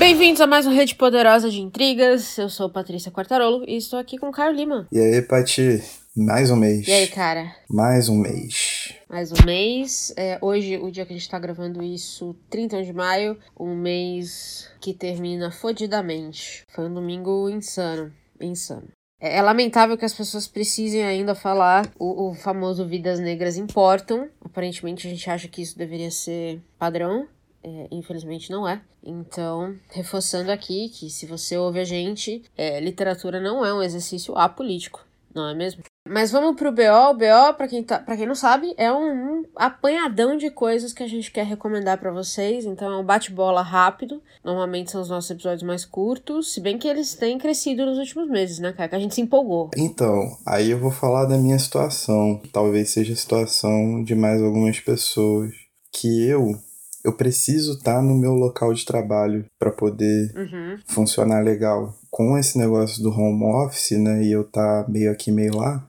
Bem-vindos a mais um Rede Poderosa de Intrigas. Eu sou Patrícia Quartarolo e estou aqui com o Caio Lima. E aí, Pati? Mais um mês. E aí, cara? Mais um mês. Mais um mês. É, hoje, o dia que a gente tá gravando isso, 31 de maio, um mês que termina fodidamente. Foi um domingo insano. Insano. É, é lamentável que as pessoas precisem ainda falar o, o famoso Vidas Negras Importam. Aparentemente, a gente acha que isso deveria ser padrão. É, infelizmente não é. Então, reforçando aqui que se você ouve a gente, é, literatura não é um exercício apolítico, não é mesmo? Mas vamos pro BO. O BO, pra quem, tá, quem não sabe, é um, um apanhadão de coisas que a gente quer recomendar para vocês. Então é um bate-bola rápido. Normalmente são os nossos episódios mais curtos. Se bem que eles têm crescido nos últimos meses, né, cara? Que a gente se empolgou. Então, aí eu vou falar da minha situação. Talvez seja a situação de mais algumas pessoas. Que eu eu preciso estar tá no meu local de trabalho para poder uhum. funcionar legal. Com esse negócio do home office, né, e eu tá meio aqui, meio lá,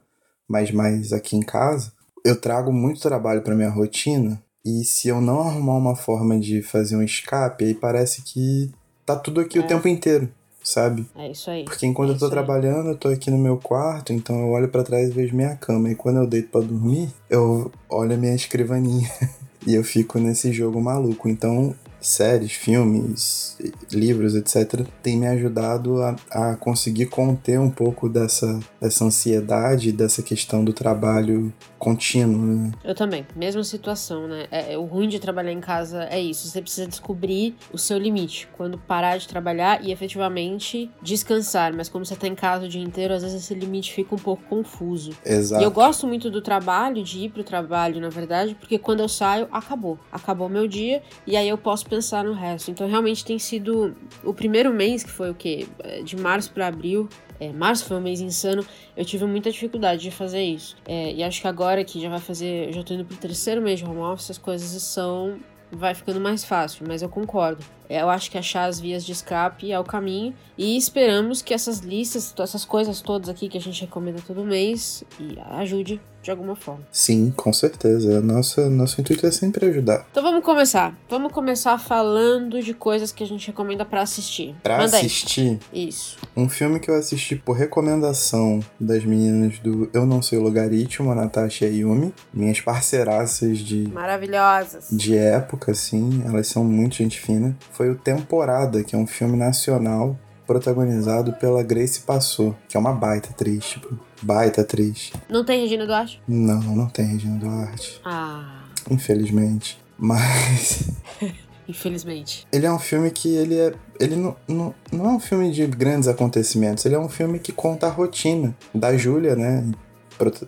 mas mais aqui em casa, eu trago muito trabalho para minha rotina. E se eu não arrumar uma forma de fazer um escape, aí parece que tá tudo aqui é. o tempo inteiro, sabe? É isso aí. Porque enquanto é eu tô trabalhando, eu tô aqui no meu quarto, então eu olho para trás e vejo minha cama. E quando eu deito para dormir, eu olho a minha escrivaninha. E eu fico nesse jogo maluco. Então, séries, filmes, livros, etc., tem me ajudado a, a conseguir conter um pouco dessa, dessa ansiedade, dessa questão do trabalho contínuo, né? Eu também, mesma situação, né? É, é, o ruim de trabalhar em casa é isso, você precisa descobrir o seu limite, quando parar de trabalhar e efetivamente descansar, mas como você tá em casa o dia inteiro, às vezes esse limite fica um pouco confuso. Exato. E eu gosto muito do trabalho, de ir pro trabalho, na verdade, porque quando eu saio, acabou. Acabou meu dia e aí eu posso pensar no resto. Então realmente tem sido o primeiro mês, que foi o quê? É, de março para abril, é, março foi um mês insano, eu tive muita dificuldade de fazer isso. É, e acho que agora que já vai fazer, já tô indo pro terceiro mês de home office, as coisas são vai ficando mais fácil, mas eu concordo. Eu acho que achar as vias de escape é o caminho e esperamos que essas listas, essas coisas todas aqui que a gente recomenda todo mês, ajude de alguma forma. Sim, com certeza. Nossa, nosso intuito é sempre ajudar. Então vamos começar. Vamos começar falando de coisas que a gente recomenda para assistir. Para assistir? Aí. Isso. Um filme que eu assisti por recomendação das meninas do Eu Não Sei o Logaritmo, a Natasha e Yumi, minhas parceiraças de maravilhosas. De época, assim, elas são muito gente fina. Foi o Temporada, que é um filme nacional protagonizado pela Grace Passou, que é uma baita atriz, tipo, baita atriz. Não tem Regina Duarte? Não, não tem Regina Duarte. Ah. Infelizmente. Mas. Infelizmente. Ele é um filme que ele é. Ele não, não, não é um filme de grandes acontecimentos, ele é um filme que conta a rotina da Júlia, né?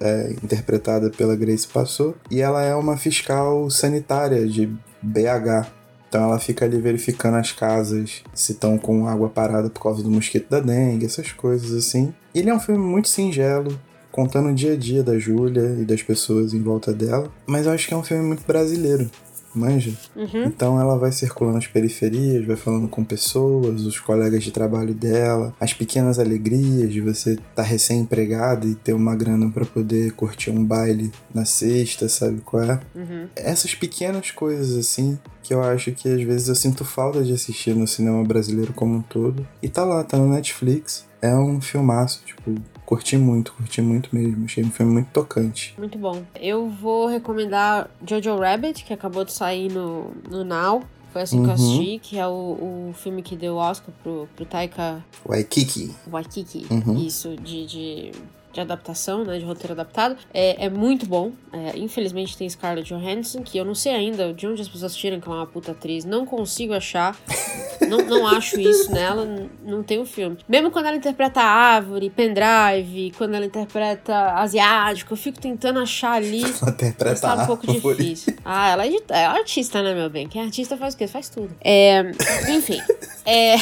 É, interpretada pela Grace Passou. E ela é uma fiscal sanitária de BH. Então ela fica ali verificando as casas se estão com água parada por causa do mosquito da dengue, essas coisas assim. E ele é um filme muito singelo, contando o dia a dia da Júlia e das pessoas em volta dela. Mas eu acho que é um filme muito brasileiro manja? Uhum. Então ela vai circulando as periferias, vai falando com pessoas, os colegas de trabalho dela, as pequenas alegrias de você estar tá recém-empregado e ter uma grana para poder curtir um baile na sexta, sabe qual é? Uhum. Essas pequenas coisas assim que eu acho que às vezes eu sinto falta de assistir no cinema brasileiro como um todo. E tá lá, tá no Netflix. É um filmaço, tipo, Curti muito, curti muito mesmo. Achei um filme muito tocante. Muito bom. Eu vou recomendar Jojo Rabbit, que acabou de sair no, no Now. Foi assim uhum. que eu uhum. assisti, que é o, o filme que deu Oscar pro, pro Taika... Waikiki. Waikiki, uhum. isso, de, de de adaptação, né, de roteiro adaptado, é, é muito bom. É, infelizmente tem Scarlett Johansson, que eu não sei ainda de onde as pessoas tiram que ela é uma puta atriz, não consigo achar, não, não acho isso nela, não tem o um filme. Mesmo quando ela interpreta árvore, pendrive, quando ela interpreta asiático, eu fico tentando achar ali. Ela interpreta tá um pouco difícil. Ah, ela é, é artista, né, meu bem? Quem é artista faz o quê? Faz tudo. É, enfim, é.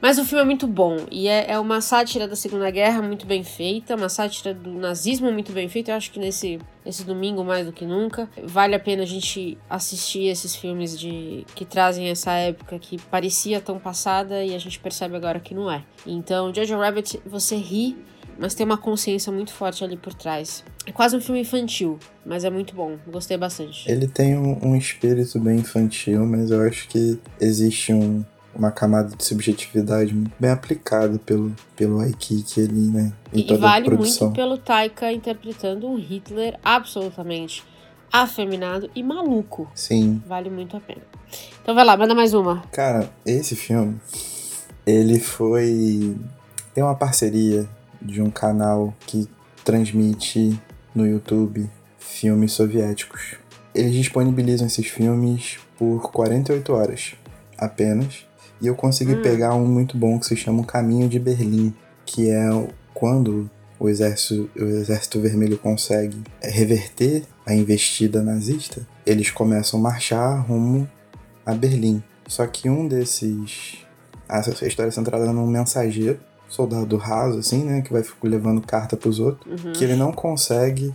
Mas o filme é muito bom e é, é, uma sátira da Segunda Guerra muito bem feita, uma sátira do nazismo muito bem feita. Eu acho que nesse, nesse domingo, mais do que nunca, vale a pena a gente assistir esses filmes de que trazem essa época que parecia tão passada e a gente percebe agora que não é. Então, Jojo Rabbit, você ri, mas tem uma consciência muito forte ali por trás. É quase um filme infantil, mas é muito bom. Gostei bastante. Ele tem um, um espírito bem infantil, mas eu acho que existe um uma camada de subjetividade muito bem aplicada pelo, pelo Aikiki ali, né? Em e vale muito pelo Taika interpretando um Hitler absolutamente afeminado e maluco. Sim. Vale muito a pena. Então vai lá, manda mais uma. Cara, esse filme, ele foi. Tem uma parceria de um canal que transmite no YouTube filmes soviéticos. Eles disponibilizam esses filmes por 48 horas apenas. E eu consegui hum. pegar um muito bom que se chama O Caminho de Berlim, que é quando o exército, o exército vermelho consegue reverter a investida nazista, eles começam a marchar rumo a Berlim. Só que um desses. Essa história é centrada num mensageiro, soldado raso, assim, né? Que vai levando carta pros outros. Uhum. Que ele não consegue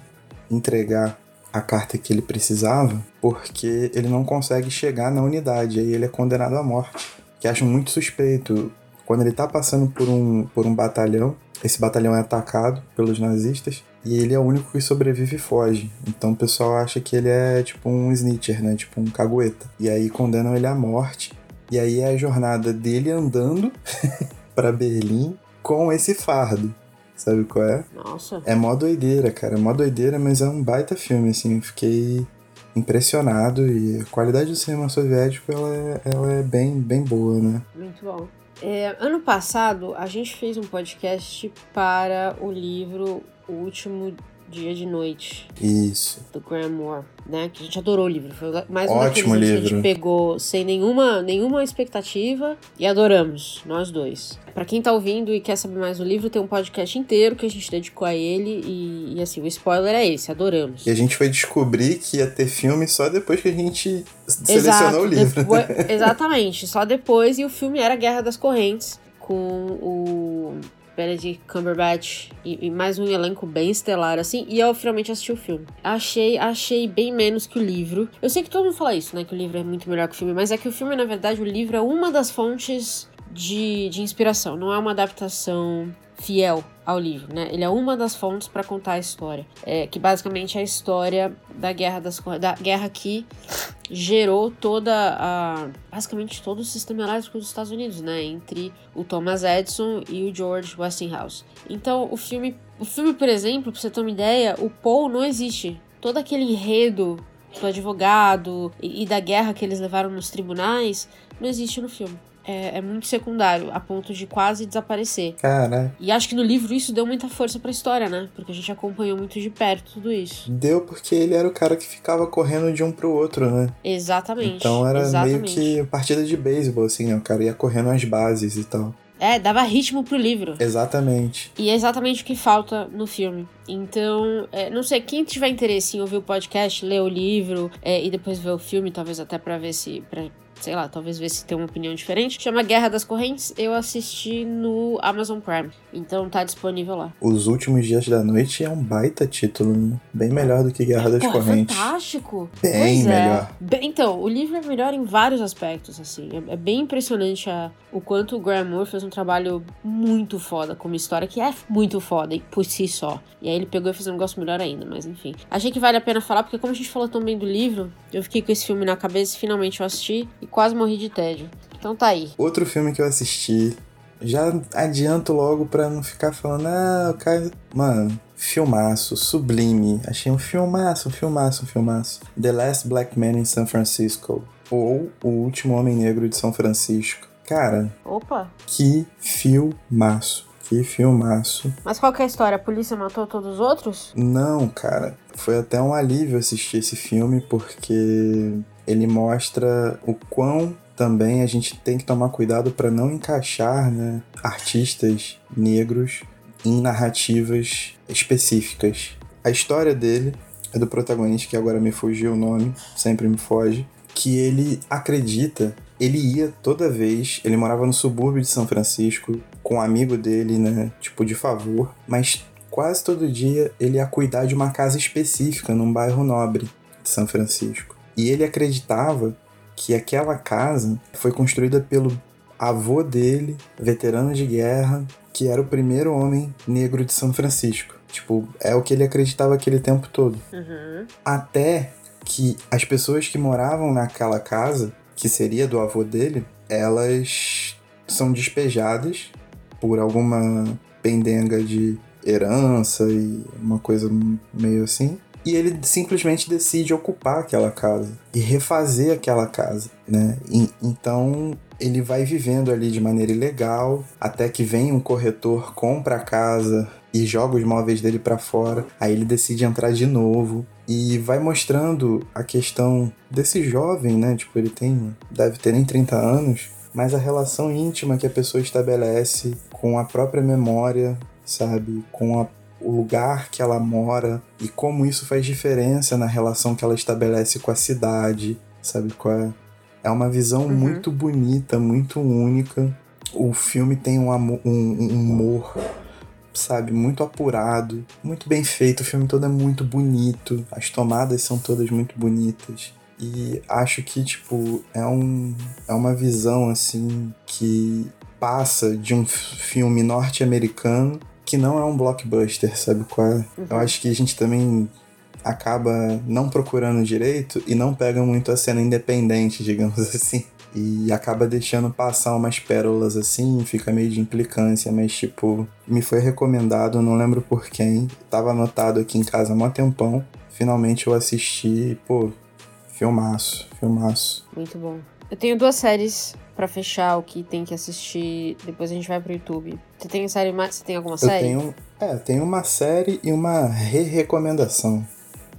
entregar a carta que ele precisava porque ele não consegue chegar na unidade. Aí ele é condenado à morte. Que acho muito suspeito. Quando ele tá passando por um, por um batalhão, esse batalhão é atacado pelos nazistas e ele é o único que sobrevive e foge. Então o pessoal acha que ele é tipo um snitcher, né? Tipo um cagueta. E aí condenam ele à morte. E aí é a jornada dele andando para Berlim com esse fardo. Sabe qual é? Nossa. É mó doideira, cara. É mó doideira, mas é um baita filme, assim. Eu fiquei impressionado e a qualidade do cinema soviético ela é, ela é bem, bem boa, né? Muito bom. É, ano passado a gente fez um podcast para o livro O Último Dia de Noite. Isso. Do Graham Moore, né? Que a gente adorou o livro. Foi mais uma Ótimo livro. que a gente pegou sem nenhuma, nenhuma expectativa e adoramos, nós dois. Para quem tá ouvindo e quer saber mais do livro, tem um podcast inteiro que a gente dedicou a ele e, e, assim, o spoiler é esse, adoramos. E a gente foi descobrir que ia ter filme só depois que a gente selecionou Exato, o livro. Depois, exatamente, só depois e o filme era Guerra das Correntes com o Benedict Cumberbatch e, e, mais um elenco bem estelar, assim, e eu finalmente assisti o filme. Achei, achei bem menos que o livro. Eu sei que todo mundo fala isso, né, que o livro é muito melhor que o filme, mas é que o filme, na verdade, o livro é uma das fontes de, de inspiração, não é uma adaptação fiel ao livro, né? Ele é uma das fontes para contar a história, é, que basicamente é a história da guerra das da guerra que gerou toda a basicamente todo o sistema elétrico dos Estados Unidos, né? Entre o Thomas Edison e o George Westinghouse. Então o filme, o filme por exemplo, para você ter uma ideia, o Paul não existe. Todo aquele enredo do advogado e, e da guerra que eles levaram nos tribunais não existe no filme é, é, muito secundário, a ponto de quase desaparecer. Cara. E acho que no livro isso deu muita força pra história, né? Porque a gente acompanhou muito de perto tudo isso. Deu porque ele era o cara que ficava correndo de um pro outro, né? Exatamente. Então era exatamente. meio que partida de beisebol, assim, né? O cara ia correndo as bases e tal. É, dava ritmo pro livro. Exatamente. E é exatamente o que falta no filme. Então, é, não sei, quem tiver interesse em ouvir o podcast, ler o livro é, e depois ver o filme, talvez até pra ver se. Pra sei lá, talvez ver se tem uma opinião diferente. Chama Guerra das Correntes. Eu assisti no Amazon Prime. Então tá disponível lá. Os Últimos Dias da Noite é um baita título, né? Bem melhor do que Guerra das Pô, Correntes. Fantástico! Bem pois é. melhor. É. Bem, então, o livro é melhor em vários aspectos, assim. É, é bem impressionante a, o quanto o Graham Moore fez um trabalho muito foda como história, que é muito foda por si só. E aí ele pegou e fez um negócio melhor ainda, mas enfim. Achei que vale a pena falar, porque como a gente falou também do livro, eu fiquei com esse filme na cabeça e finalmente eu assisti e quase morri de tédio. Então tá aí. Outro filme que eu assisti, já adianto logo pra não ficar falando, ah, o cara. Mano, filmaço, sublime. Achei um filmaço, um filmaço, um filmaço. The Last Black Man in San Francisco. Ou O Último Homem Negro de São Francisco. Cara. Opa! Que filmaço. Que filmaço. Mas qual que é a história? A polícia matou todos os outros? Não, cara. Foi até um alívio assistir esse filme porque ele mostra o quão também a gente tem que tomar cuidado para não encaixar né, artistas negros em narrativas específicas. A história dele é do protagonista, que agora me fugiu o nome, sempre me foge, que ele acredita, ele ia toda vez, ele morava no subúrbio de São Francisco, com um amigo dele, né, tipo de favor, mas quase todo dia ele ia cuidar de uma casa específica num bairro nobre de São Francisco. E ele acreditava que aquela casa foi construída pelo avô dele, veterano de guerra, que era o primeiro homem negro de São Francisco. Tipo, é o que ele acreditava aquele tempo todo. Uhum. Até que as pessoas que moravam naquela casa, que seria do avô dele, elas são despejadas por alguma pendenga de herança e uma coisa meio assim. E ele simplesmente decide ocupar aquela casa e refazer aquela casa, né? E, então ele vai vivendo ali de maneira ilegal até que vem um corretor, compra a casa e joga os móveis dele para fora. Aí ele decide entrar de novo e vai mostrando a questão desse jovem, né? Tipo, ele tem deve ter nem 30 anos, mas a relação íntima que a pessoa estabelece com a própria memória, sabe? Com a, o lugar que ela mora e como isso faz diferença na relação que ela estabelece com a cidade, sabe? É, é uma visão uhum. muito bonita, muito única. O filme tem um, amor, um, um humor sabe, muito apurado, muito bem feito. O filme todo é muito bonito, as tomadas são todas muito bonitas. E acho que, tipo, é, um, é uma visão, assim, que passa de um filme norte-americano que não é um blockbuster, sabe qual é? Uhum. Eu acho que a gente também acaba não procurando direito e não pega muito a cena independente, digamos assim. E acaba deixando passar umas pérolas assim, fica meio de implicância, mas tipo, me foi recomendado, não lembro por quem, tava anotado aqui em casa há mó tempão. Finalmente eu assisti, pô, filmaço, filmaço. Muito bom. Eu tenho duas séries para fechar o que tem que assistir, depois a gente vai pro YouTube. Você tem série mais? Você tem alguma série? Eu tenho, é, tenho uma série e uma re-recomendação.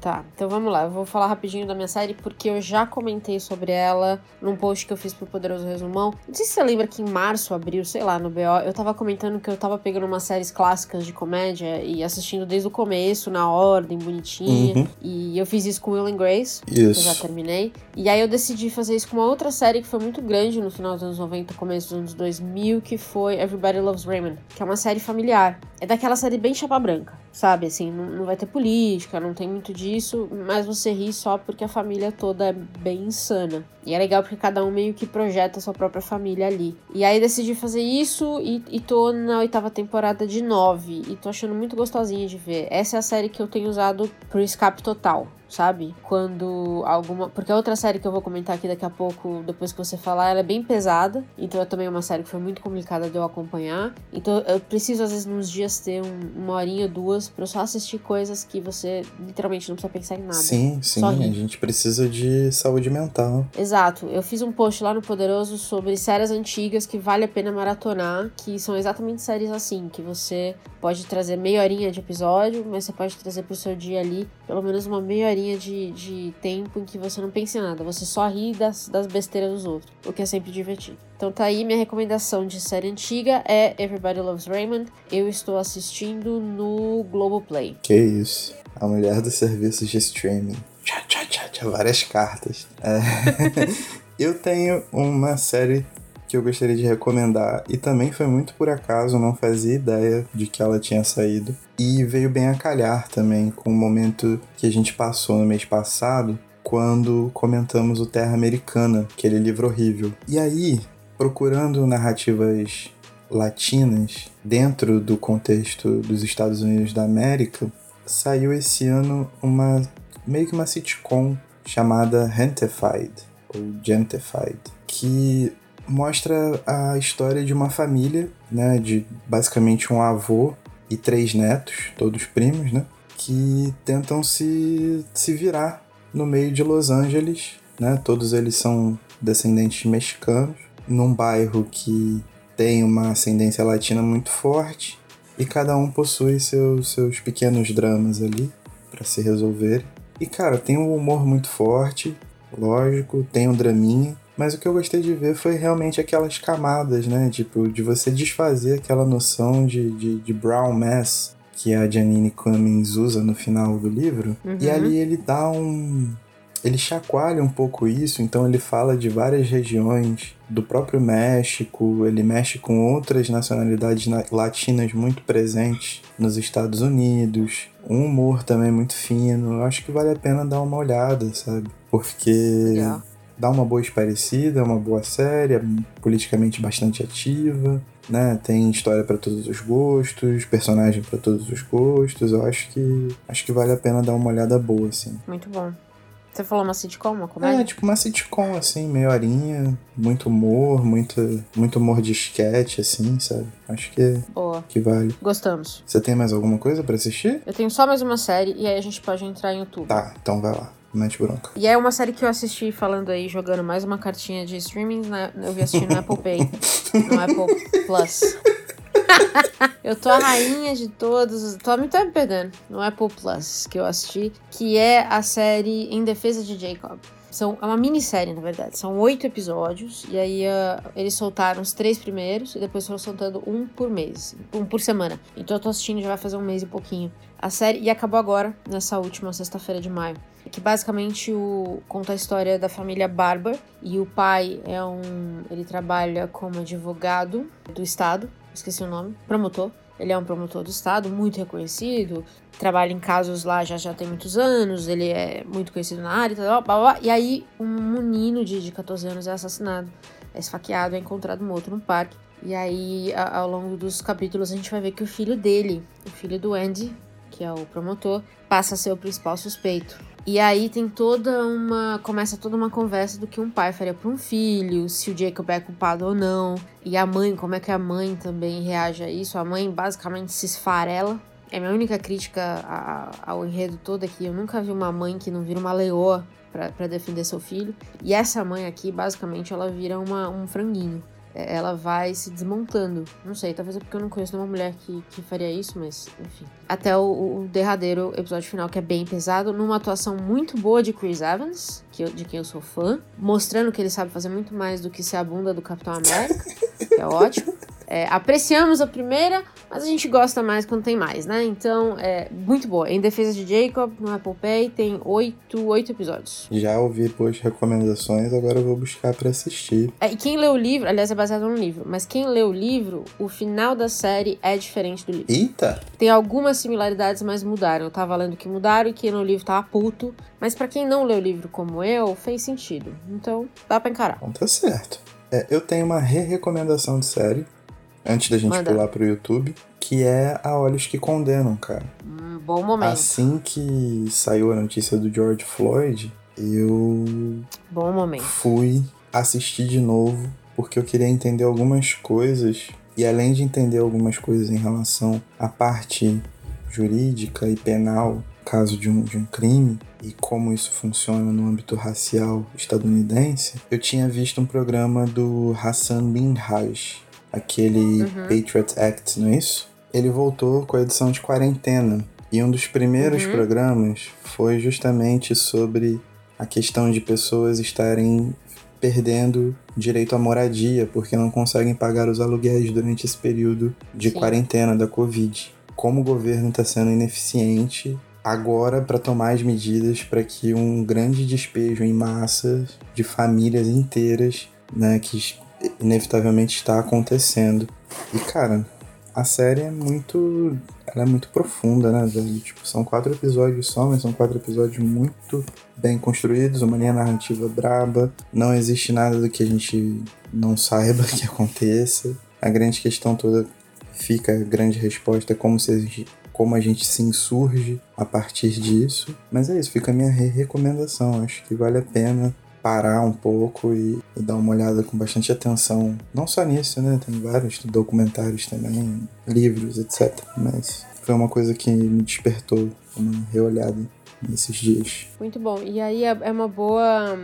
Tá, então vamos lá. Eu vou falar rapidinho da minha série porque eu já comentei sobre ela num post que eu fiz pro Poderoso Resumão. Não sei se você lembra que em março, abril, sei lá, no BO, eu tava comentando que eu tava pegando umas séries clássicas de comédia e assistindo desde o começo, na ordem, bonitinha. Uhum. E eu fiz isso com Will and Grace, isso. que eu já terminei. E aí eu decidi fazer isso com uma outra série que foi muito grande no final dos anos 90, começo dos anos 2000, que foi Everybody Loves Raymond, que é uma série familiar. É daquela série bem chapa branca sabe? Assim, não, não vai ter política, não tem muito disso, mas você ri só porque a família toda é bem insana. E é legal porque cada um meio que projeta sua própria família ali. E aí decidi fazer isso e, e tô na oitava temporada de nove. E tô achando muito gostosinha de ver. Essa é a série que eu tenho usado pro escape total sabe? Quando alguma. Porque a outra série que eu vou comentar aqui daqui a pouco, depois que você falar, ela é bem pesada. Então é também uma série que foi muito complicada de eu acompanhar. Então eu preciso, às vezes, nos dias ter um, uma horinha, duas, pra eu só assistir coisas que você literalmente não precisa pensar em nada. Sim, sim. A gente precisa de saúde mental. Exato. Eu fiz um post lá no Poderoso sobre séries antigas que vale a pena maratonar, que são exatamente séries assim, que você pode trazer meia horinha de episódio, mas você pode trazer pro seu dia ali pelo menos uma meia horinha horinha de, de tempo em que você não pensa em nada, você só ri das, das besteiras dos outros, o que é sempre divertido. Então tá aí minha recomendação de série antiga é Everybody Loves Raymond. Eu estou assistindo no Globoplay. Que isso, a mulher dos serviços de streaming. Tchá, tchá, tchá, tchá, várias cartas. É. Eu tenho uma série que eu gostaria de recomendar e também foi muito por acaso, não fazia ideia de que ela tinha saído e veio bem a calhar também com o momento que a gente passou no mês passado quando comentamos o Terra Americana, aquele livro horrível. E aí, procurando narrativas latinas dentro do contexto dos Estados Unidos da América, saiu esse ano uma meio que uma sitcom chamada Gentified ou Gentified, que mostra a história de uma família, né, de basicamente um avô e três netos, todos primos, né, que tentam se, se virar no meio de Los Angeles, né, todos eles são descendentes mexicanos, num bairro que tem uma ascendência latina muito forte e cada um possui seus, seus pequenos dramas ali para se resolver. E cara, tem um humor muito forte, lógico, tem um draminha, mas o que eu gostei de ver foi realmente aquelas camadas, né? Tipo, de você desfazer aquela noção de, de, de brown mass que a Janine Cummings usa no final do livro. Uhum. E ali ele dá um. Ele chacoalha um pouco isso, então ele fala de várias regiões do próprio México, ele mexe com outras nacionalidades latinas muito presentes nos Estados Unidos, um humor também muito fino. Eu acho que vale a pena dar uma olhada, sabe? Porque. Yeah dá uma boa esparecida, é uma boa série, é politicamente bastante ativa, né? Tem história para todos os gostos, personagem para todos os gostos. Eu acho que acho que vale a pena dar uma olhada boa, assim. Muito bom. Você falou uma sitcom, uma comédia? É, tipo uma sitcom, assim, meia horinha, muito humor, muito, muito humor de sketch, assim, sabe? Acho que, Boa. que vale. Gostamos. Você tem mais alguma coisa pra assistir? Eu tenho só mais uma série e aí a gente pode entrar em YouTube. Tá, então vai lá. E é uma série que eu assisti falando aí, jogando mais uma cartinha de streaming, né? Eu vi assistir no Apple Pay, no Apple Plus. eu tô a rainha de todos, tô me, tá me perdendo, no Apple Plus, que eu assisti, que é a série Em Defesa de Jacob. São, é uma minissérie, na verdade. São oito episódios. E aí uh, eles soltaram os três primeiros e depois foram soltando um por mês. Um por semana. Então eu tô assistindo já vai fazer um mês e pouquinho. A série. E acabou agora, nessa última sexta-feira de maio. Que basicamente o, conta a história da família Barber. E o pai é um. Ele trabalha como advogado do estado. Esqueci o nome. Promotor. Ele é um promotor do estado, muito reconhecido, trabalha em casos lá já, já tem muitos anos, ele é muito conhecido na área e tal, blá, blá, blá. E aí, um menino de, de 14 anos é assassinado, é esfaqueado, é encontrado morto no parque. E aí, a, ao longo dos capítulos, a gente vai ver que o filho dele, o filho do Andy, que é o promotor, passa a ser o principal suspeito. E aí tem toda uma. Começa toda uma conversa do que um pai faria para um filho, se o Jacob é culpado ou não. E a mãe, como é que a mãe também reage a isso? A mãe basicamente se esfarela. É minha única crítica ao enredo todo aqui. Eu nunca vi uma mãe que não vira uma leoa para defender seu filho. E essa mãe aqui, basicamente, ela vira uma, um franguinho ela vai se desmontando. Não sei, talvez é porque eu não conheço nenhuma mulher que, que faria isso, mas enfim. Até o, o derradeiro episódio final, que é bem pesado, numa atuação muito boa de Chris Evans, que eu, de quem eu sou fã, mostrando que ele sabe fazer muito mais do que ser a bunda do Capitão América, que é ótimo. É, apreciamos a primeira, mas a gente gosta mais quando tem mais, né? Então, é muito boa. Em Defesa de Jacob, no Apple Pay, tem oito, oito episódios. Já ouvi post recomendações, agora eu vou buscar para assistir. É, e quem lê o livro, aliás, é baseado no livro, mas quem lê o livro, o final da série é diferente do livro. Eita! Tem algumas similaridades, mas mudaram. Eu tava lendo que mudaram e que no livro tava puto. Mas para quem não lê o livro como eu, fez sentido. Então, dá pra encarar. Então tá certo. É, eu tenho uma re-recomendação de série antes da gente Manda. pular pro YouTube, que é A Olhos que Condenam, cara. Um bom momento. Assim que saiu a notícia do George Floyd, eu Bom momento. fui assistir de novo porque eu queria entender algumas coisas e além de entender algumas coisas em relação à parte jurídica e penal, caso de um, de um crime e como isso funciona no âmbito racial estadunidense, eu tinha visto um programa do Hassan Minhaj, aquele Uhum. Patriot Act, não é isso? Ele voltou com a edição de quarentena e um dos primeiros Uhum. programas foi justamente sobre a questão de pessoas estarem perdendo direito à moradia porque não conseguem pagar os aluguéis durante esse período de Sim. quarentena da Covid. Como o governo está sendo ineficiente agora para tomar as medidas para que um grande despejo em massa de famílias inteiras, né, que inevitavelmente está acontecendo. E cara, a série é muito. Ela é muito profunda, né, velho? Tipo, são quatro episódios só, mas são quatro episódios muito bem construídos, uma linha narrativa braba. Não existe nada do que a gente não saiba que aconteça. A grande questão toda fica a grande resposta é como se a gente, como a gente se insurge a partir disso. Mas é isso, fica a minha re- recomendação. Acho que vale a pena parar um pouco e, e dar uma olhada com bastante atenção. Não só nisso, né? Tem vários documentários também, livros, etc. Mas foi uma coisa que me despertou uma reolhada nesses dias. Muito bom. E aí é é uma boa.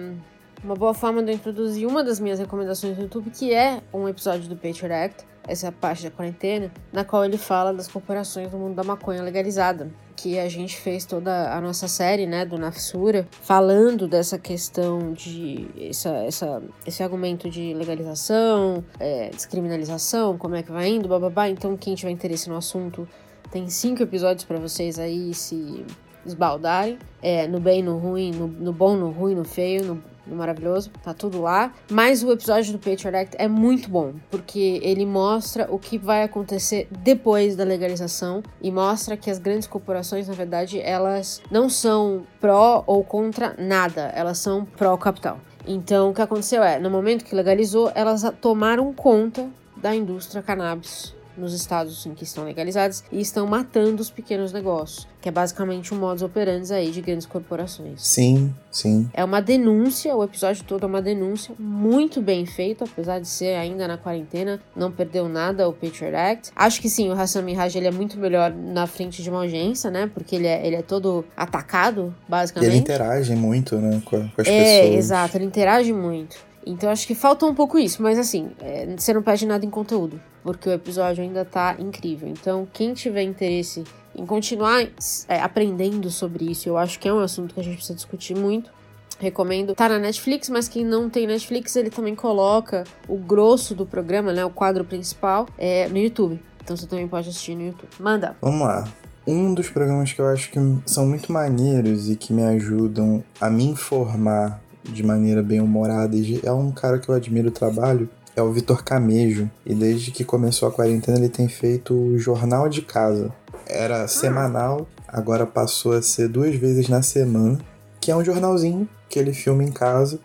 Uma boa forma de eu introduzir uma das minhas recomendações no YouTube, que é um episódio do Patriot Act, essa é parte da quarentena, na qual ele fala das corporações do mundo da maconha legalizada. Que a gente fez toda a nossa série, né, do Nafsura, falando dessa questão de. Essa, essa, esse argumento de legalização, é, descriminalização, como é que vai indo, bababá. Então, quem tiver interesse no assunto, tem cinco episódios para vocês aí se esbaldarem. É, no bem, no ruim, no, no bom, no ruim, no feio, no, maravilhoso, tá tudo lá. Mas o episódio do Patriot Act é muito bom, porque ele mostra o que vai acontecer depois da legalização e mostra que as grandes corporações, na verdade, elas não são pró ou contra nada, elas são pró-capital. Então, o que aconteceu é, no momento que legalizou, elas tomaram conta da indústria cannabis nos estados em que estão legalizadas e estão matando os pequenos negócios, que é basicamente um modus operandi aí de grandes corporações. Sim, sim. É uma denúncia, o episódio todo é uma denúncia muito bem feito, apesar de ser ainda na quarentena, não perdeu nada o Patriot Act. Acho que sim, o Hassan Minhaj ele é muito melhor na frente de uma audiência, né? Porque ele é, ele é todo atacado, basicamente. Ele interage muito, né, com, com as é, pessoas. É, exato, ele interage muito. Então acho que falta um pouco isso, mas assim, é, você não perde nada em conteúdo, porque o episódio ainda tá incrível. Então, quem tiver interesse em continuar é, aprendendo sobre isso, eu acho que é um assunto que a gente precisa discutir muito. Recomendo. Tá na Netflix, mas quem não tem Netflix, ele também coloca o grosso do programa, né? O quadro principal, é, no YouTube. Então você também pode assistir no YouTube. Manda. Vamos lá. Um dos programas que eu acho que são muito maneiros e que me ajudam a me informar de maneira bem humorada e é um cara que eu admiro o trabalho, é o Vitor Camejo. E desde que começou a quarentena ele tem feito o Jornal de Casa. Era semanal, agora passou a ser duas vezes na semana, que é um jornalzinho que ele filma em casa,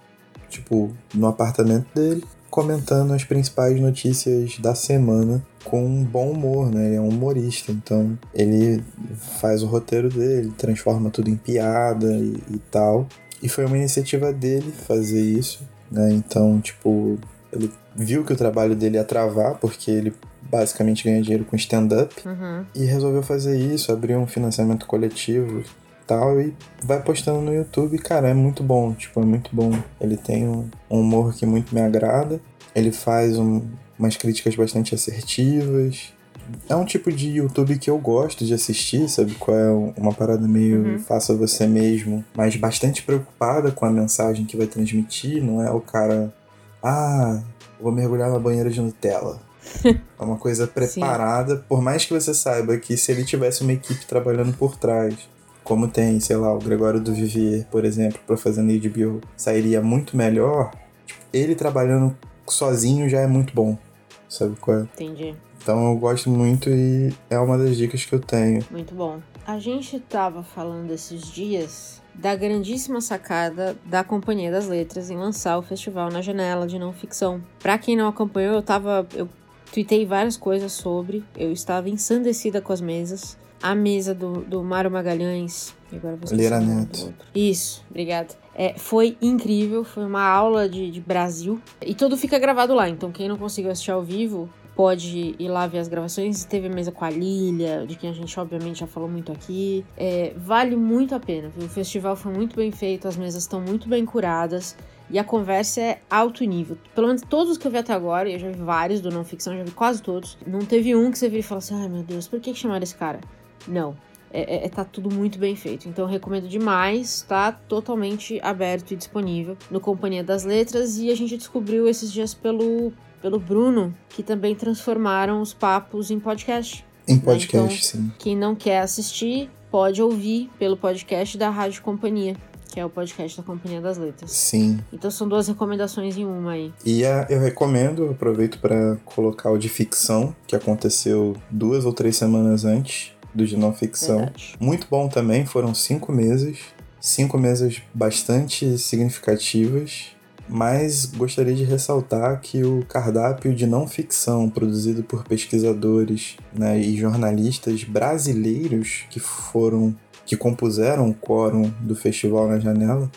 tipo, no apartamento dele, comentando as principais notícias da semana com um bom humor, né? Ele é um humorista, então ele faz o roteiro dele, transforma tudo em piada e, e tal. E foi uma iniciativa dele fazer isso, né? Então, tipo, ele viu que o trabalho dele ia travar, porque ele basicamente ganha dinheiro com stand-up, uhum. e resolveu fazer isso, abrir um financiamento coletivo tal, e vai postando no YouTube, cara, é muito bom, tipo, é muito bom. Ele tem um humor que muito me agrada, ele faz um, umas críticas bastante assertivas, é um tipo de YouTube que eu gosto de assistir, sabe? Qual é uma parada meio uhum. faça você mesmo, mas bastante preocupada com a mensagem que vai transmitir, não é o cara, ah, vou mergulhar na banheira de Nutella. é uma coisa preparada, por mais que você saiba que se ele tivesse uma equipe trabalhando por trás, como tem, sei lá, o Gregório do Vivier, por exemplo, para fazer no HBO, sairia muito melhor. Tipo, ele trabalhando sozinho já é muito bom. Sabe qual é? Entendi. Então eu gosto muito e é uma das dicas que eu tenho. Muito bom. A gente tava falando esses dias da grandíssima sacada da Companhia das Letras em lançar o festival na janela de não ficção. Para quem não acompanhou, eu tava eu tuitei várias coisas sobre, eu estava ensandecida com as mesas. A mesa do, do Mário Magalhães. Agora Lira Neto. Isso, obrigado. É, foi incrível, foi uma aula de, de Brasil. E tudo fica gravado lá, então quem não conseguiu assistir ao vivo, pode ir lá ver as gravações. Teve a mesa com a Lilia, de quem a gente obviamente já falou muito aqui. É, vale muito a pena? O festival foi muito bem feito, as mesas estão muito bem curadas. E a conversa é alto nível. Pelo menos todos os que eu vi até agora, eu já vi vários do não ficção, já vi quase todos. Não teve um que você viu e falou assim: ai meu Deus, por que, chamaram esse cara? Não. É, é, é, tá tudo muito bem feito. Então recomendo demais, tá totalmente aberto e disponível no Companhia das Letras. E a gente descobriu esses dias pelo pelo Bruno, que também transformaram os papos em podcast. Em podcast, né? então, sim. Quem não quer assistir, pode ouvir pelo podcast da Rádio Companhia, que é o podcast da Companhia das Letras. Sim. Então são duas recomendações em uma aí. E a, eu recomendo, aproveito para colocar o de ficção, que aconteceu duas ou três semanas antes do de não ficção. Verdade. Muito bom também, foram cinco meses. Cinco meses bastante significativas mas gostaria de ressaltar que o cardápio de não ficção produzido por pesquisadores né, e jornalistas brasileiros que foram que compuseram o quórum do festival na janela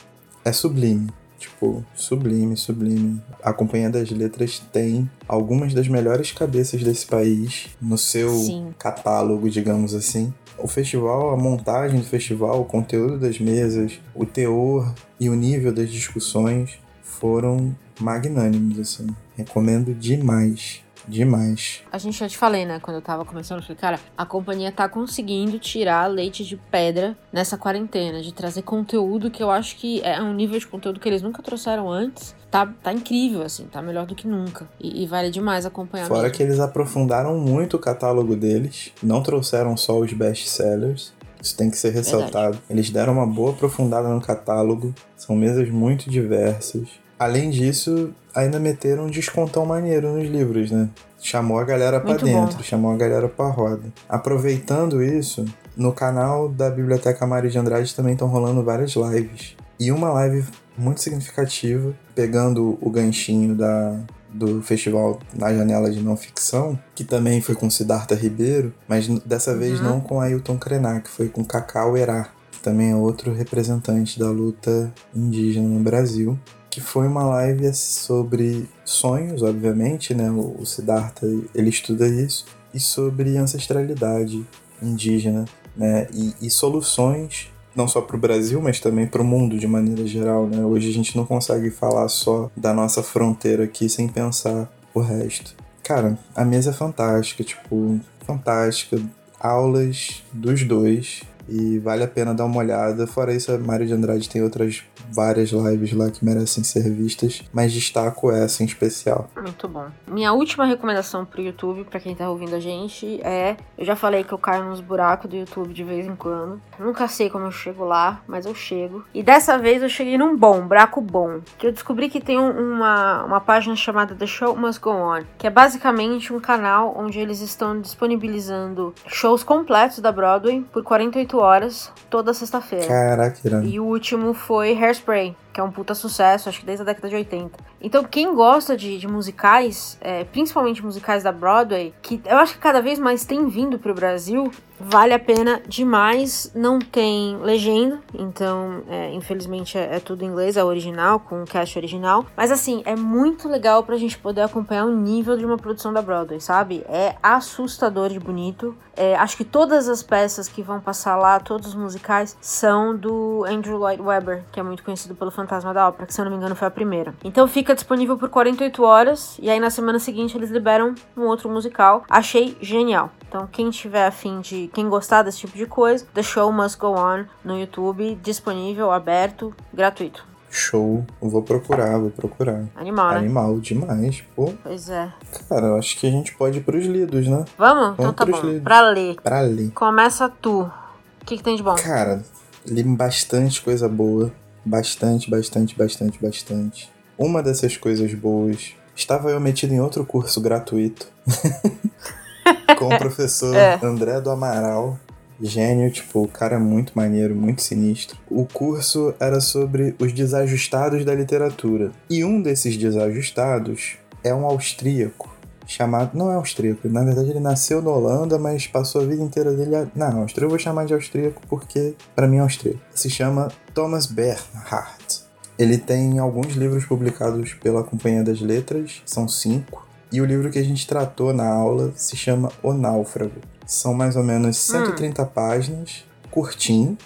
é sublime. Tipo, sublime, sublime. A Companhia das Letras tem algumas das melhores cabeças desse país no seu Sim. catálogo, digamos assim. O festival, a montagem do festival, o conteúdo das mesas, o teor e o nível das discussões foram magnânimos, assim. Recomendo demais. Demais. A gente já te falei, né? Quando eu tava começando, eu falei, cara, a companhia tá conseguindo tirar leite de pedra nessa quarentena, de trazer conteúdo que eu acho que é um nível de conteúdo que eles nunca trouxeram antes. Tá, tá incrível, assim, tá melhor do que nunca. E, e vale demais acompanhar. Fora mesmo. que eles aprofundaram muito o catálogo deles, não trouxeram só os best-sellers. Isso tem que ser ressaltado. Verdade. Eles deram uma boa aprofundada no catálogo, são mesas muito diversas. Além disso, ainda meteram um descontão maneiro nos livros, né? Chamou a galera para dentro, bom. chamou a galera pra roda. Aproveitando isso, no canal da Biblioteca Mário de Andrade também estão rolando várias lives. E uma live muito significativa, pegando o ganchinho da, do festival Na Janela de Não Ficção, que também foi com Siddhartha Ribeiro, mas dessa uhum. vez não com Ailton Krenak, foi com Cacau Erá, que também é outro representante da luta indígena no Brasil que foi uma live sobre sonhos, obviamente, né? O Siddhartha, ele estuda isso, e sobre ancestralidade indígena, né? E, e soluções não só para o Brasil, mas também para o mundo de maneira geral, né? Hoje a gente não consegue falar só da nossa fronteira aqui sem pensar o resto. Cara, a mesa é fantástica, tipo, fantástica. Aulas dos dois, e vale a pena dar uma olhada. Fora isso, a Mário de Andrade tem outras várias lives lá que merecem ser vistas, mas destaco essa em especial. Muito bom. Minha última recomendação pro YouTube, para quem tá ouvindo a gente, é. Eu já falei que eu caio nos buracos do YouTube de vez em quando. Nunca sei como eu chego lá, mas eu chego. E dessa vez eu cheguei num bom, buraco bom. Que eu descobri que tem uma, uma página chamada The Show Must Go On, que é basicamente um canal onde eles estão disponibilizando shows completos da Broadway por 48 horas toda sexta-feira. Caraca, irã. E o último foi Hairspray, que é um puta sucesso, acho que desde a década de 80. Então, quem gosta de, de musicais, é, principalmente musicais da Broadway, que eu acho que cada vez mais tem vindo pro Brasil, vale a pena demais. Não tem legenda, então, é, infelizmente, é, é, tudo em inglês, é original, com o cast original. Mas, assim, é muito legal pra gente poder acompanhar o nível de uma produção da Broadway, sabe? É assustador de bonito. É, acho que todas as peças que vão passar lá, todos os musicais, são do Andrew Lloyd Webber, que é muito conhecido pelo Fantasma da Ópera, que se eu não me engano foi a primeira. Então fica disponível por 48 horas e aí na semana seguinte eles liberam um outro musical. Achei genial. Então quem tiver afim de, quem gostar desse tipo de coisa, The Show Must Go On no YouTube, disponível, aberto, gratuito. Show, vou procurar, vou procurar. Animal, né? Animal, demais, pô. Pois é. Cara, eu acho que a gente pode ir pros lidos, né? Vamos? Vamos então tá bom. Lidos. Pra ler. Pra ler. Começa tu. O que, que tem de bom? Cara, li bastante coisa boa. Bastante, bastante, bastante, bastante. Uma dessas coisas boas. Estava eu metido em outro curso gratuito. com o professor é. André do Amaral. Gênio, tipo, o cara é muito maneiro, muito sinistro. O curso era sobre os desajustados da literatura. E um desses desajustados é um austríaco chamado. Não é austríaco, na verdade ele nasceu na Holanda, mas passou a vida inteira dele. A... Não, austríaco eu vou chamar de austríaco porque para mim é austríaco. Se chama Thomas Bernhardt. Ele tem alguns livros publicados pela Companhia das Letras, são cinco. E o livro que a gente tratou na aula se chama O Náufrago. São mais ou menos 130 hum. páginas, curtinho,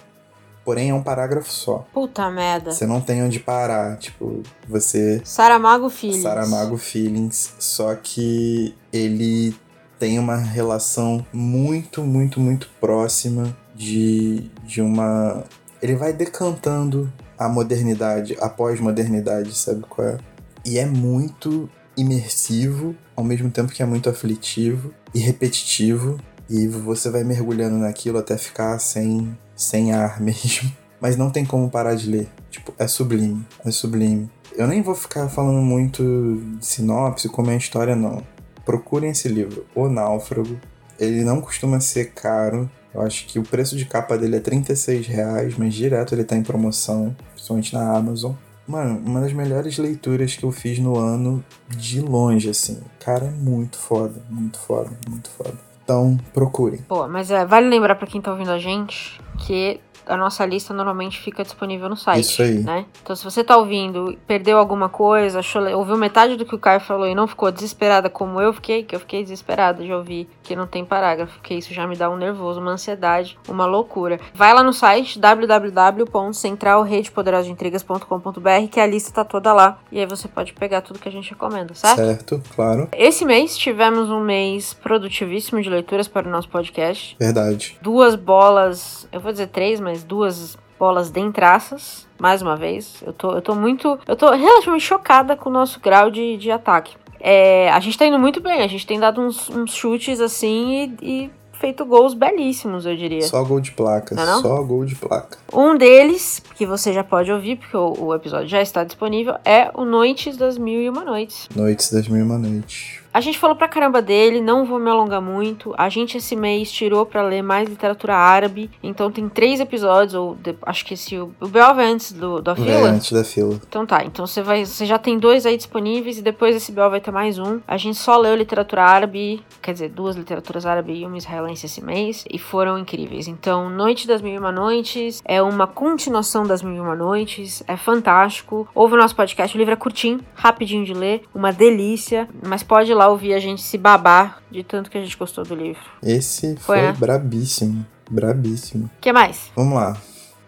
porém é um parágrafo só. Puta merda. Você não tem onde parar, tipo, você... Saramago Feelings. Saramago Feelings, só que ele tem uma relação muito, muito, muito próxima de, de uma... Ele vai decantando a modernidade, a pós-modernidade, sabe qual é? E é muito imersivo, ao mesmo tempo que é muito aflitivo e repetitivo, e você vai mergulhando naquilo até ficar sem sem ar mesmo. Mas não tem como parar de ler. Tipo, é sublime. É sublime. Eu nem vou ficar falando muito de sinopse, como é a história, não. Procurem esse livro, O Náufrago. Ele não costuma ser caro. Eu acho que o preço de capa dele é 36 reais, mas direto ele tá em promoção, principalmente na Amazon. Mano, uma das melhores leituras que eu fiz no ano, de longe, assim. Cara, é muito foda, muito foda, muito foda. Então, procurem. Pô, mas é, vale lembrar para quem tá ouvindo a gente que a nossa lista normalmente fica disponível no site. Isso aí. Né? Então, se você tá ouvindo, perdeu alguma coisa, achou, ouviu metade do que o Caio falou e não ficou desesperada como eu fiquei, que eu fiquei desesperada de ouvir que não tem parágrafo, porque isso já me dá um nervoso, uma ansiedade, uma loucura. Vai lá no site www.centralredepoderosdeintrigas.com.br que a lista tá toda lá e aí você pode pegar tudo que a gente recomenda, certo? Certo, claro. Esse mês tivemos um mês produtivíssimo de leituras para o nosso podcast. Verdade. Duas bolas, eu vou dizer três, mas mais duas bolas dentraças. Mais uma vez, eu tô, eu tô muito. Eu tô relativamente chocada com o nosso grau de, de ataque. É, a gente tá indo muito bem, a gente tem dado uns, uns chutes assim e, e feito gols belíssimos, eu diria. Só gol de placa, não é não? só gol de placa. Um deles, que você já pode ouvir, porque o, o, episódio já está disponível, é o Noites das Mil e Uma Noites. Noites das Mil e Uma Noites. A gente falou pra caramba dele, não vou me alongar muito. A gente esse mês tirou para ler mais literatura árabe, então tem três episódios, ou de, acho que esse. O Bel vai antes do, da fila? É, antes da fila. Então tá, então você vai. Você já tem dois aí disponíveis e depois esse Bel vai ter mais um. A gente só leu literatura árabe, quer dizer, duas literaturas árabe e uma israelense esse mês, e foram incríveis. Então, Noite das Mil e Uma Noites é uma continuação das Mil e Uma Noites, é fantástico. Ouve o nosso podcast, o livro é curtinho, rapidinho de ler, uma delícia, mas pode ir lá ouvir a gente se babar de tanto que a gente gostou do livro. Esse foi, foi né? brabíssimo, brabíssimo. O que mais? Vamos lá.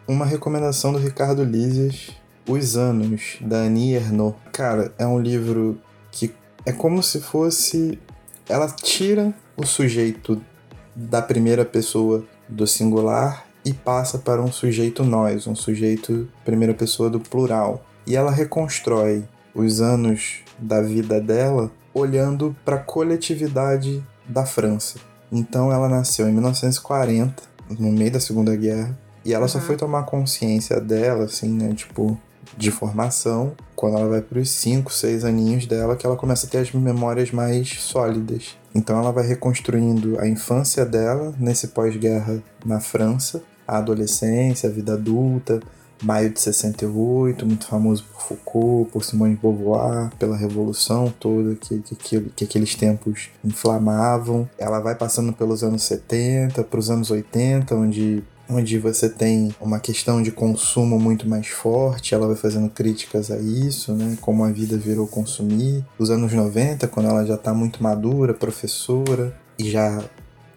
Uma recomendação do Ricardo Lízias, Os Anos, da Annie Ernaux. Cara, é um livro que é como se fosse... Ela tira o sujeito da primeira pessoa do singular e passa para um sujeito nós, um sujeito primeira pessoa do plural. E ela reconstrói os anos da vida dela olhando para a coletividade da França. Então ela nasceu em 1940, no meio da Segunda Guerra, e ela uhum. só foi tomar consciência dela, assim, né, tipo, de formação, quando ela vai para os 5, 6 aninhos dela, que ela começa a ter as memórias mais sólidas. Então ela vai reconstruindo a infância dela nesse pós-guerra na França, a adolescência, a vida adulta, Maio de 68, muito famoso por Foucault, por Simone de Beauvoir, pela revolução toda que, que, que, aqueles tempos inflamavam. Ela vai passando pelos anos 70, para os anos 80, onde onde você tem uma questão de consumo muito mais forte, ela vai fazendo críticas a isso, né, como a vida virou consumir. Os anos 90, quando ela já está muito madura, professora e já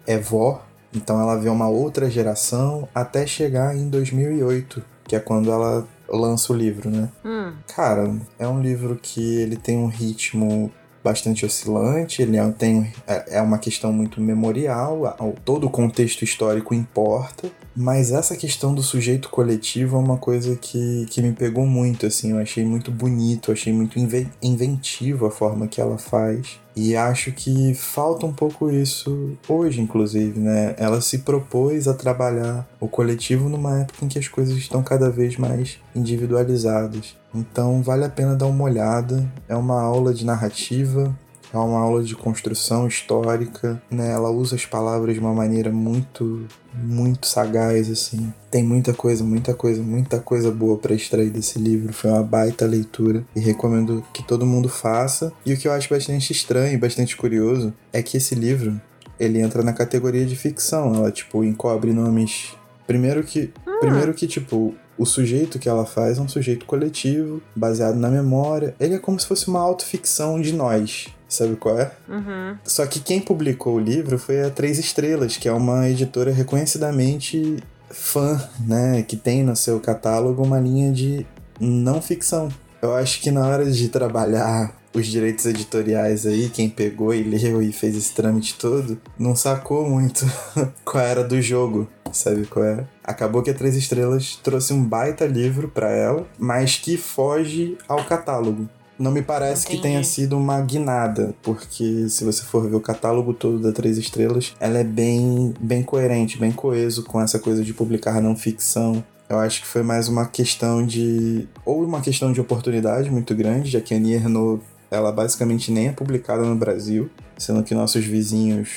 é vó, então ela vê uma outra geração até chegar em 2008, que é quando ela lança o livro, né? Hum. Cara, é um livro que ele tem um ritmo bastante oscilante, ele é, tem, é, é uma questão muito memorial, todo o contexto histórico importa, mas essa questão do sujeito coletivo é uma coisa que, que me pegou muito, assim, eu achei muito bonito, achei muito inventivo a forma que ela faz. E acho que falta um pouco isso hoje, inclusive, né? Ela se propôs a trabalhar o coletivo numa época em que as coisas estão cada vez mais individualizadas. Então vale a pena dar uma olhada. É uma aula de narrativa, é uma aula de construção histórica, né? Ela usa as palavras de uma maneira muito, muito sagaz, assim. Tem muita coisa, muita coisa, muita coisa boa para extrair desse livro. Foi uma baita leitura e recomendo que todo mundo faça. E o que eu acho bastante estranho e bastante curioso é que esse livro ele entra na categoria de ficção. Ela tipo encobre nomes. Primeiro que, ah. primeiro que tipo o sujeito que ela faz é um sujeito coletivo, baseado na memória. Ele é como se fosse uma autoficção de nós. Sabe qual é? Uhum. Só que quem publicou o livro foi a Três Estrelas, que é uma editora reconhecidamente fã, né? Que tem no seu catálogo uma linha de não ficção. Eu acho que na hora de trabalhar os direitos editoriais aí, quem pegou e leu e fez esse trâmite todo, não sacou muito qual era do jogo, sabe qual? É? Acabou que a Três Estrelas trouxe um baita livro para ela, mas que foge ao catálogo. Não me parece Entendi. que tenha sido uma guinada, porque se você for ver o catálogo todo da Três Estrelas, ela é bem, bem coerente, bem coeso com essa coisa de publicar não ficção. Eu acho que foi mais uma questão de. ou uma questão de oportunidade muito grande, já que a Annie Ernaux ela basicamente nem é publicada no Brasil, sendo que nossos vizinhos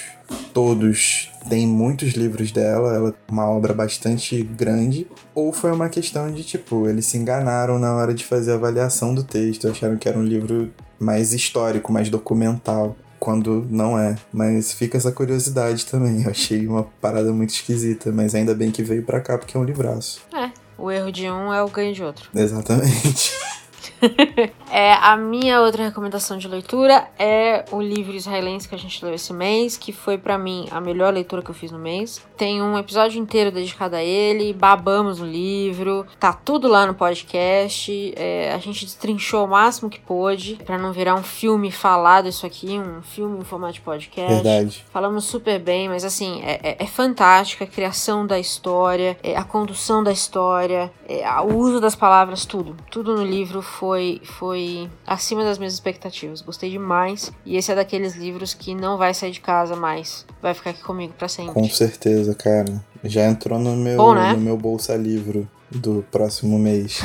todos têm muitos livros dela, ela é uma obra bastante grande, ou foi uma questão de tipo, eles se enganaram na hora de fazer a avaliação do texto, acharam que era um livro mais histórico, mais documental, quando não é. Mas fica essa curiosidade também. Eu achei uma parada muito esquisita, mas ainda bem que veio para cá porque é um livraço. É, o erro de um é o ganho de outro. Exatamente. é, a minha outra recomendação de leitura é o livro israelense que a gente leu esse mês, que foi para mim a melhor leitura que eu fiz no mês. Tem um episódio inteiro dedicado a ele, babamos o livro, tá tudo lá no podcast. É, a gente destrinchou o máximo que pôde para não virar um filme falado isso aqui, um filme em formato de podcast. Verdade. Falamos super bem, mas assim, é, é, é fantástica a criação da história, é, a condução da história, é, o uso das palavras, tudo. Tudo no livro foi foi, foi acima das minhas expectativas. Gostei demais. E esse é daqueles livros que não vai sair de casa mais. Vai ficar aqui comigo para sempre. Com certeza, cara. Já entrou no meu, Bom, né? no meu bolsa livro do próximo mês.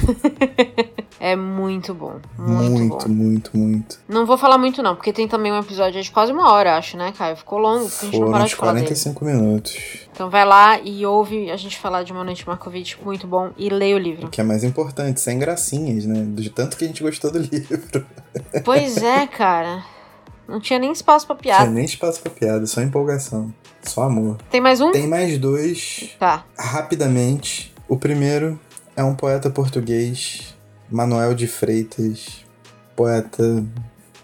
É muito bom. Muito, Muito, bom. muito, muito. Não vou falar muito, não, porque tem também um episódio de quase uma hora, acho, né, Caio? Ficou longo, porque a gente não Foram parou de falar dele. 45 minutos. Então vai lá e ouve a gente falar de Uma Noite Markovic, muito bom, e leia o livro. O que é mais importante, sem gracinhas, né? De tanto que a gente gostou do livro. Pois é, cara. Não tinha nem espaço pra Tinha piada. nem espaço pra piada, só empolgação. Só amor. Tem mais um? Tem mais dois, Tá. rapidamente. O primeiro é um poeta português, Manuel de Freitas. Poeta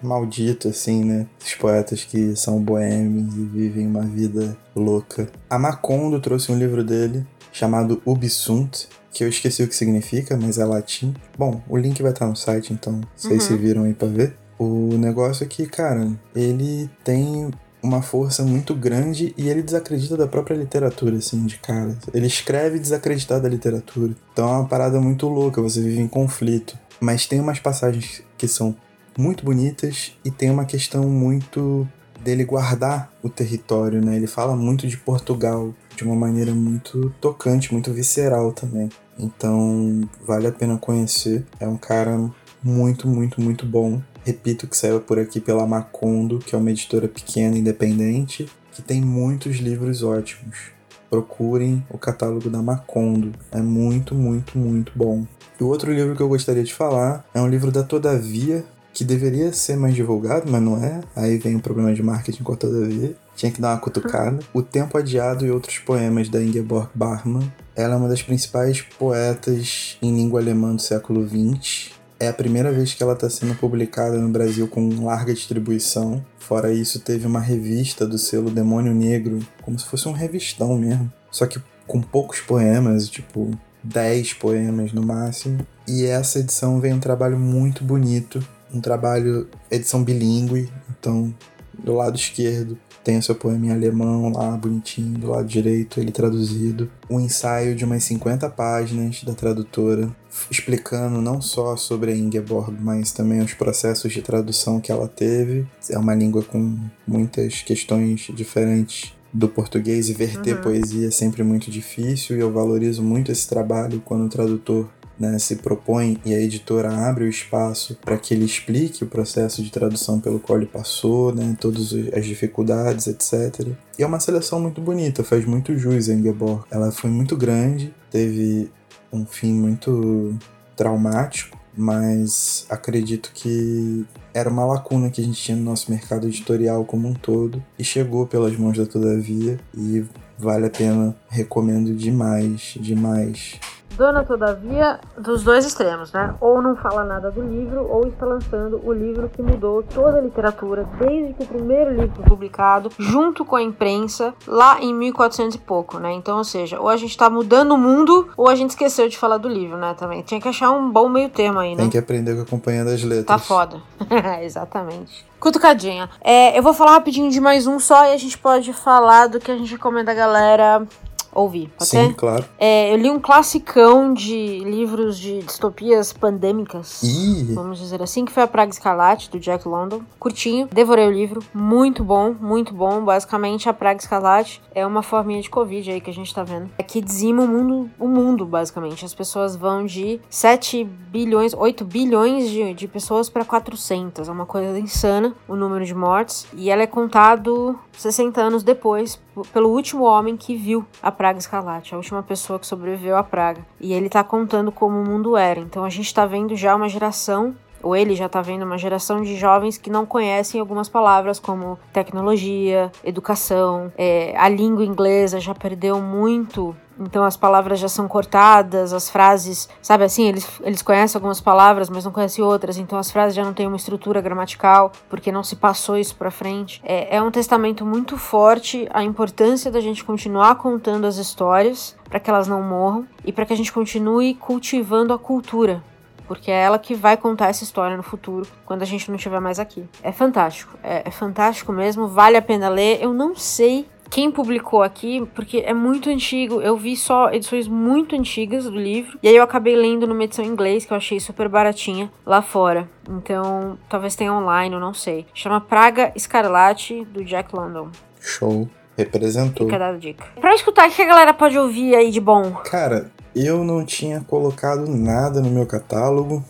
maldito, assim, né? Esses poetas que são boêmios e vivem uma vida louca. A Macondo trouxe um livro dele chamado Ubisunt, que eu esqueci o que significa, mas é latim. Bom, o link vai estar no site, então vocês Uhum. se viram aí pra ver. O negócio é que, cara, ele tem uma força muito grande e ele desacredita da própria literatura, assim, de cara. Ele escreve desacreditado da literatura. Então é uma parada muito louca, você vive em conflito. Mas tem umas passagens que são muito bonitas e tem uma questão muito dele guardar o território, né? Ele fala muito de Portugal de uma maneira muito tocante, muito visceral também. Então vale a pena conhecer. É um cara muito, muito, muito bom. Repito que saiu por aqui pela Macondo, que é uma editora pequena, independente, que tem muitos livros ótimos. Procurem o catálogo da Macondo. É muito, muito, muito bom. E o outro livro que eu gostaria de falar é um livro da Todavia, que deveria ser mais divulgado, mas não é. Aí vem o problema de marketing com a Todavia. Tinha que dar uma cutucada. O Tempo Adiado e Outros Poemas, da Ingeborg Bachmann. Ela é uma das principais poetas em língua alemã do século XX. É a primeira vez que ela está sendo publicada no Brasil com larga distribuição. Fora isso, teve uma revista do selo Demônio Negro, como se fosse um revistão mesmo. Só que com poucos poemas, tipo 10 poemas no máximo. E essa edição vem um trabalho muito bonito, um trabalho edição bilíngue, então do lado esquerdo tem o seu poema em alemão lá, bonitinho, do lado direito ele traduzido. Um ensaio de umas 50 páginas da tradutora, explicando não só sobre a Ingeborg, mas também os processos de tradução que ela teve. É uma língua com muitas questões diferentes do português e verter Uhum. poesia é sempre muito difícil e eu valorizo muito esse trabalho quando o tradutor né, se propõe e a editora abre o espaço para que ele explique o processo de tradução pelo qual ele passou, né, todas as dificuldades, etc. E é uma seleção muito bonita, faz muito jus a Ingeborg. Ela foi muito grande, teve um fim muito traumático, mas acredito que era uma lacuna que a gente tinha no nosso mercado editorial como um todo e chegou pelas mãos da Todavia e vale a pena, recomendo demais, demais. Dona, todavia, dos dois extremos, né? Ou não fala nada do livro, ou está lançando o livro que mudou toda a literatura, desde que o primeiro livro foi publicado, junto com a imprensa, lá em 1400 e pouco, né? Então, ou seja, ou a gente tá mudando o mundo, ou a gente esqueceu de falar do livro, né? Também. Tinha que achar um bom meio termo aí, né? Tem que aprender com a Companhia das Letras. Tá foda. Exatamente. Cutucadinha. É, eu vou falar rapidinho de mais um só e a gente pode falar do que a gente recomenda a galera ouvir. Pode Sim, ser? claro. É, eu li um classicão de livros de distopias pandêmicas. Ih, Vamos dizer assim, que foi a Praga Escarlate, do Jack London. Curtinho, devorei o livro, muito bom, muito bom. Basicamente, a Praga Escarlate é uma forminha de Covid aí que a gente tá vendo. É que dizima o mundo, o mundo basicamente. As pessoas vão de 7 bilhões, 8 bilhões de, de pessoas para 400. É uma coisa insana o número de mortes. E ela é contado 60 anos depois pelo último homem que viu a Praga Escarlate, a última pessoa que sobreviveu à praga. E ele tá contando como o mundo era. Então a gente tá vendo já uma geração ou ele já tá vendo uma geração de jovens que não conhecem algumas palavras como tecnologia, educação, é, a língua inglesa já perdeu muito. Então as palavras já são cortadas, as frases, sabe assim, eles, eles conhecem algumas palavras, mas não conhecem outras, então as frases já não têm uma estrutura gramatical, porque não se passou isso pra frente. É, é um testamento muito forte a importância da gente continuar contando as histórias para que elas não morram e para que a gente continue cultivando a cultura, porque é ela que vai contar essa história no futuro, quando a gente não estiver mais aqui. É fantástico, é, é fantástico mesmo, vale a pena ler. Eu não sei quem publicou aqui, porque é muito antigo. Eu vi só edições muito antigas do livro, e aí eu acabei lendo numa edição em inglês que eu achei super baratinha lá fora. Então, talvez tenha online, eu não sei. Chama Praga Escarlate, do Jack London. show. Representou. Fica dada a dica. Pra escutar, o que a galera pode ouvir aí de bom? Cara, eu não tinha colocado nada no meu catálogo.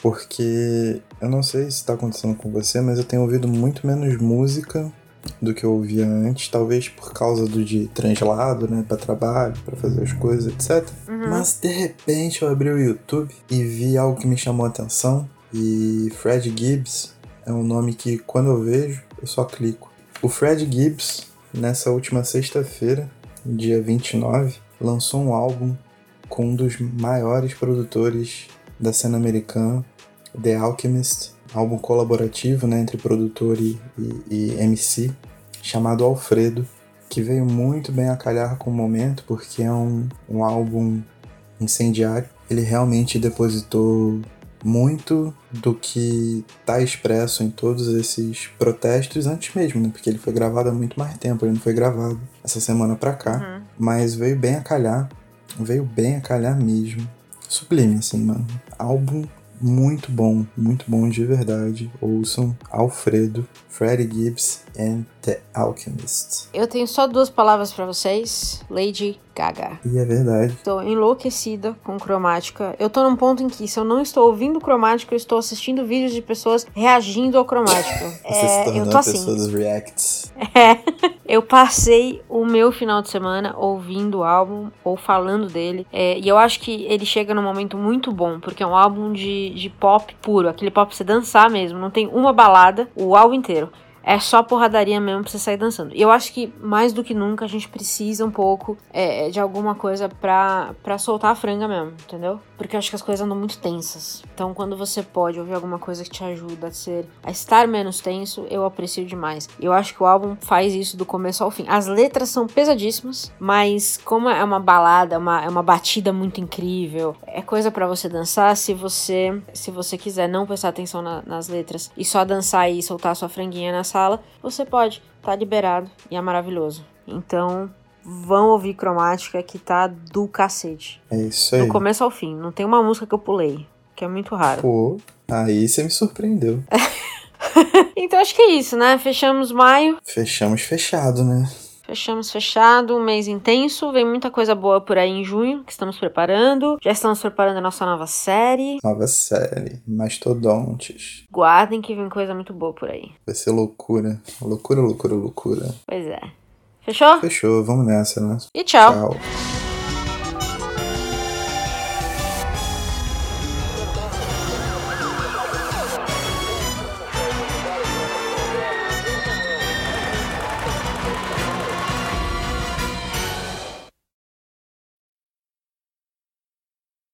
porque eu não sei se tá acontecendo com você, mas eu tenho ouvido muito menos música do que eu ouvia antes, talvez por causa do de translado, né, para trabalho, para fazer as coisas, etc. Uhum. Mas de repente eu abri o YouTube e vi algo que me chamou a atenção e Fred Gibbs é um nome que quando eu vejo eu só clico. O Fred Gibbs nessa última sexta-feira, dia 29, lançou um álbum com um dos maiores produtores da cena americana, The Alchemist, álbum colaborativo né, entre produtor e, e, e MC, chamado Alfredo, que veio muito bem a calhar com o momento, porque é um, um álbum incendiário. Ele realmente depositou muito do que está expresso em todos esses protestos antes mesmo, né? Porque ele foi gravado há muito mais tempo, ele não foi gravado essa semana pra cá, Uhum. mas veio bem a calhar, veio bem a calhar mesmo. Sublime, assim, mano. Álbum muito bom, muito bom de verdade. Ouçam Alfredo, Freddie Gibbs and The Alchemist. Eu tenho só duas palavras pra vocês: Lady Gaga. E é verdade. Tô enlouquecida com cromática. Eu tô num ponto em que, se eu não estou ouvindo cromática, eu estou assistindo vídeos de pessoas reagindo ao cromática. É, eu tô assim. pessoa dos reacts. É. Eu passei o meu final de semana ouvindo o álbum ou falando dele. É, e eu acho que ele chega num momento muito bom, porque é um álbum de, de pop puro, aquele pop pra você dançar mesmo. Não tem uma balada, o álbum inteiro. É só porradaria mesmo pra você sair dançando. E eu acho que mais do que nunca a gente precisa um pouco é, de alguma coisa pra, pra soltar a franga mesmo, entendeu? Porque eu acho que as coisas andam muito tensas. Então quando você pode ouvir alguma coisa que te ajuda a ser a estar menos tenso, eu aprecio demais. Eu acho que o álbum faz isso do começo ao fim. As letras são pesadíssimas, mas como é uma balada, uma, é uma batida muito incrível, é coisa pra você dançar se você se você quiser não prestar atenção na- nas letras e só dançar e soltar sua franguinha na sala, você pode, tá liberado e é maravilhoso. Então, vão ouvir cromática que tá do cacete. É isso aí. Do começo ao fim. Não tem uma música que eu pulei, que é muito raro. Pô, aí você me surpreendeu. Então acho que é isso, né? Fechamos maio, Fechamos fechado, né? Fechamos fechado, um mês intenso, vem muita coisa boa por aí em junho, que estamos preparando. Já estamos preparando a nossa nova série. Nova série, Mastodontes. Guardem que vem coisa muito boa por aí. Vai ser loucura. Loucura, loucura, loucura. Pois é. Fechou? Fechou, vamos nessa, né? E tchau. Tchau.